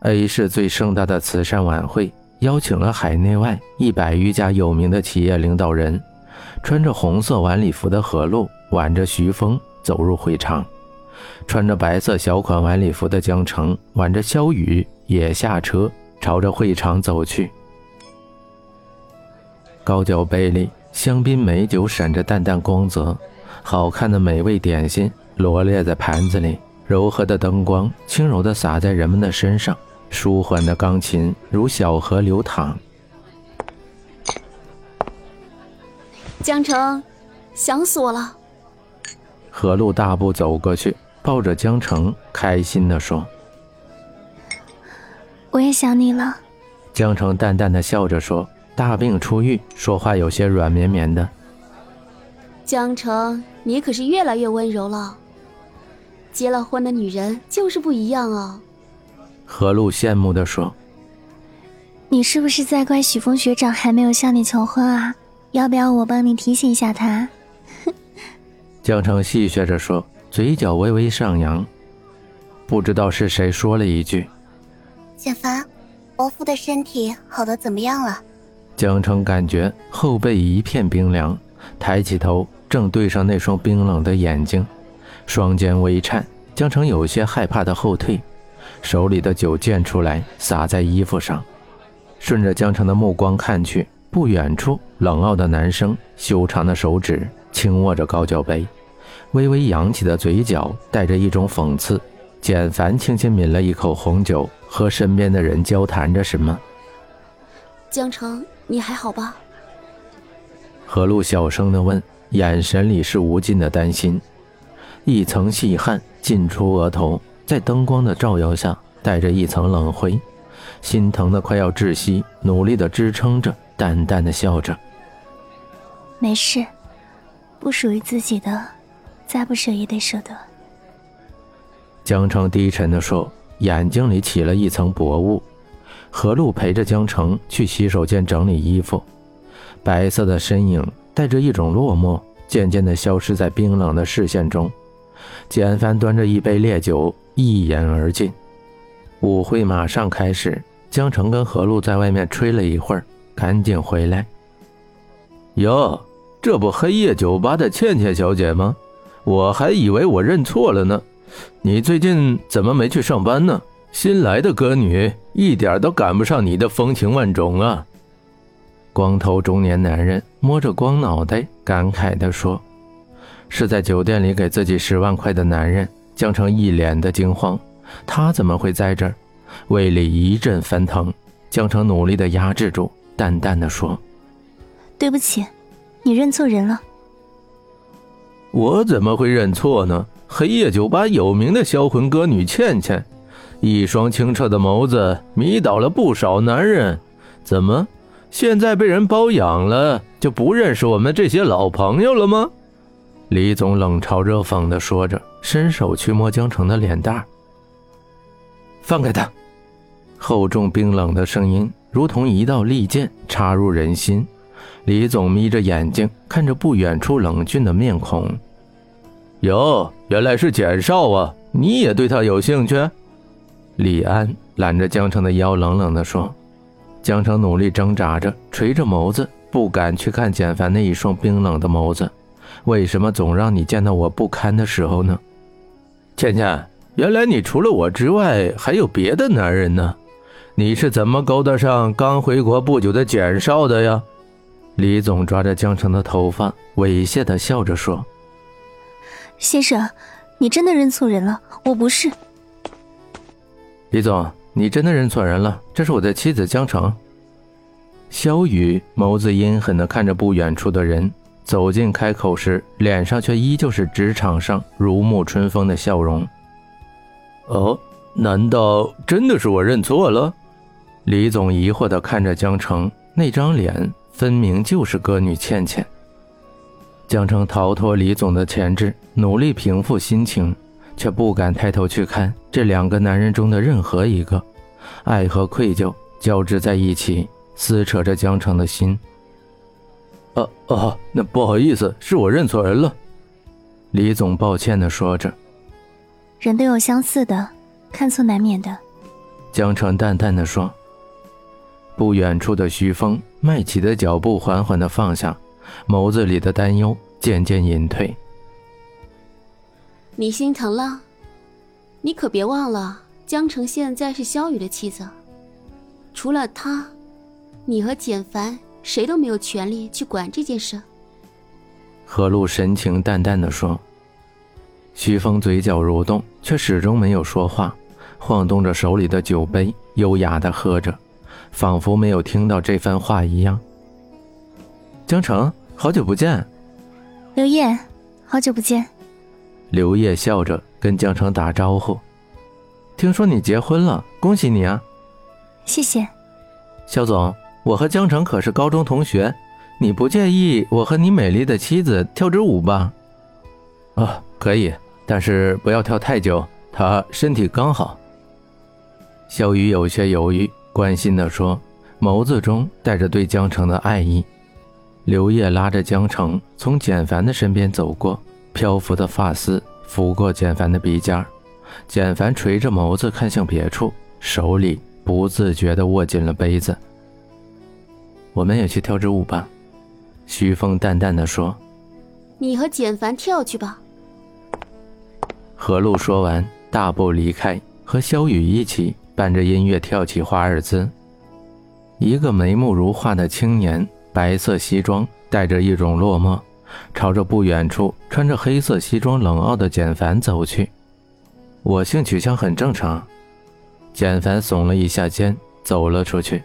A 市最盛大的慈善晚会邀请了海内外一百余家有名的企业领导人。穿着红色晚礼服的何璐挽着徐峰走入会场，穿着白色小款晚礼服的江城挽着萧雨也下车，朝着会场走去。高脚杯里，香槟美酒闪着淡淡光泽，好看的美味点心罗列在盘子里，柔和的灯光轻柔地洒在人们的身上，舒缓的钢琴如小河流淌。江城，想死我了。何璐大步走过去，抱着江城，开心的说：“我也想你了。”江城淡淡的笑着说：“大病初愈，说话有些软绵绵的。”江城，你可是越来越温柔了。结了婚的女人就是不一样啊。何璐羡慕地说：“你是不是在怪许峰学长还没有向你求婚啊？”要不要我帮你提醒一下他？江城戏谑着说，嘴角微微上扬。不知道是谁说了一句：“简凡，伯父的身体好的怎么样了？”江城感觉后背一片冰凉，抬起头，正对上那双冰冷的眼睛，双肩微颤。江城有些害怕的后退，手里的酒溅出来，洒在衣服上。顺着江城的目光看去。不远处，冷傲的男生修长的手指轻握着高脚杯，微微扬起的嘴角带着一种讽刺。简凡轻轻抿了一口红酒，和身边的人交谈着什么。江城，你还好吧？何璐小声地问，眼神里是无尽的担心。一层细汗浸出额头，在灯光的照耀下，带着一层冷灰，心疼的快要窒息，努力的支撑着。淡淡的笑着，没事，不属于自己的，再不舍也得舍得。江城低沉的说，眼睛里起了一层薄雾。何璐陪着江城去洗手间整理衣服，白色的身影带着一种落寞，渐渐的消失在冰冷的视线中。简凡端着一杯烈酒，一饮而尽。舞会马上开始，江城跟何璐在外面吹了一会儿。赶紧回来！哟，这不黑夜酒吧的倩倩小姐吗？我还以为我认错了呢。你最近怎么没去上班呢？新来的歌女一点都赶不上你的风情万种啊！光头中年男人摸着光脑袋，感慨地说：“是在酒店里给自己十万块的男人。”江城一脸的惊慌，他怎么会在这儿？胃里一阵翻腾，江城努力的压制住。淡淡的说：“对不起，你认错人了。”我怎么会认错呢？黑夜酒吧有名的销魂歌女倩倩，一双清澈的眸子迷倒了不少男人。怎么，现在被人包养了，就不认识我们这些老朋友了吗？李总冷嘲热讽的说着，伸手去摸江城的脸蛋。放开他！厚重冰冷的声音。如同一道利剑插入人心，李总眯着眼睛看着不远处冷峻的面孔。哟，原来是简少啊！你也对他有兴趣？李安揽着江城的腰，冷冷地说。江城努力挣扎着，垂着眸子，不敢去看简凡那一双冰冷的眸子。为什么总让你见到我不堪的时候呢？倩倩，原来你除了我之外还有别的男人呢？你是怎么勾搭上刚回国不久的简少的呀？李总抓着江城的头发，猥亵的笑着说：“先生，你真的认错人了，我不是。”李总，你真的认错人了，这是我的妻子江城。萧雨眸子阴狠的看着不远处的人，走近开口时，脸上却依旧是职场上如沐春风的笑容。哦，难道真的是我认错了？李总疑惑地看着江城，那张脸分明就是歌女倩倩。江城逃脱李总的钳制，努力平复心情，却不敢抬头去看这两个男人中的任何一个，爱和愧疚交织在一起，撕扯着江城的心。啊啊，那不好意思，是我认错人了。李总抱歉的说着。人都有相似的，看错难免的。江城淡淡的说。不远处的徐峰迈起的脚步缓缓的放下，眸子里的担忧渐渐隐退。你心疼了？你可别忘了，江城现在是萧雨的妻子，除了他，你和简凡谁都没有权利去管这件事。何露神情淡淡的说。徐峰嘴角蠕动，却始终没有说话，晃动着手里的酒杯，优雅的喝着。仿佛没有听到这番话一样。江城，好久不见。刘烨，好久不见。刘烨笑着跟江城打招呼。听说你结婚了，恭喜你啊！谢谢。肖总，我和江城可是高中同学，你不介意我和你美丽的妻子跳支舞吧？啊，可以，但是不要跳太久，她身体刚好。小雨有些犹豫。关心地说，眸子中带着对江城的爱意。刘烨拉着江城从简凡的身边走过，漂浮的发丝拂过简凡的鼻尖简凡垂着眸子看向别处，手里不自觉地握紧了杯子。我们也去跳支舞吧，徐峰淡淡的说。你和简凡跳去吧。何露说完，大步离开，和萧雨一起。伴着音乐跳起华尔兹，一个眉目如画的青年，白色西装，带着一种落寞，朝着不远处穿着黑色西装冷傲的简凡走去。我性取向很正常。简凡耸了一下肩，走了出去。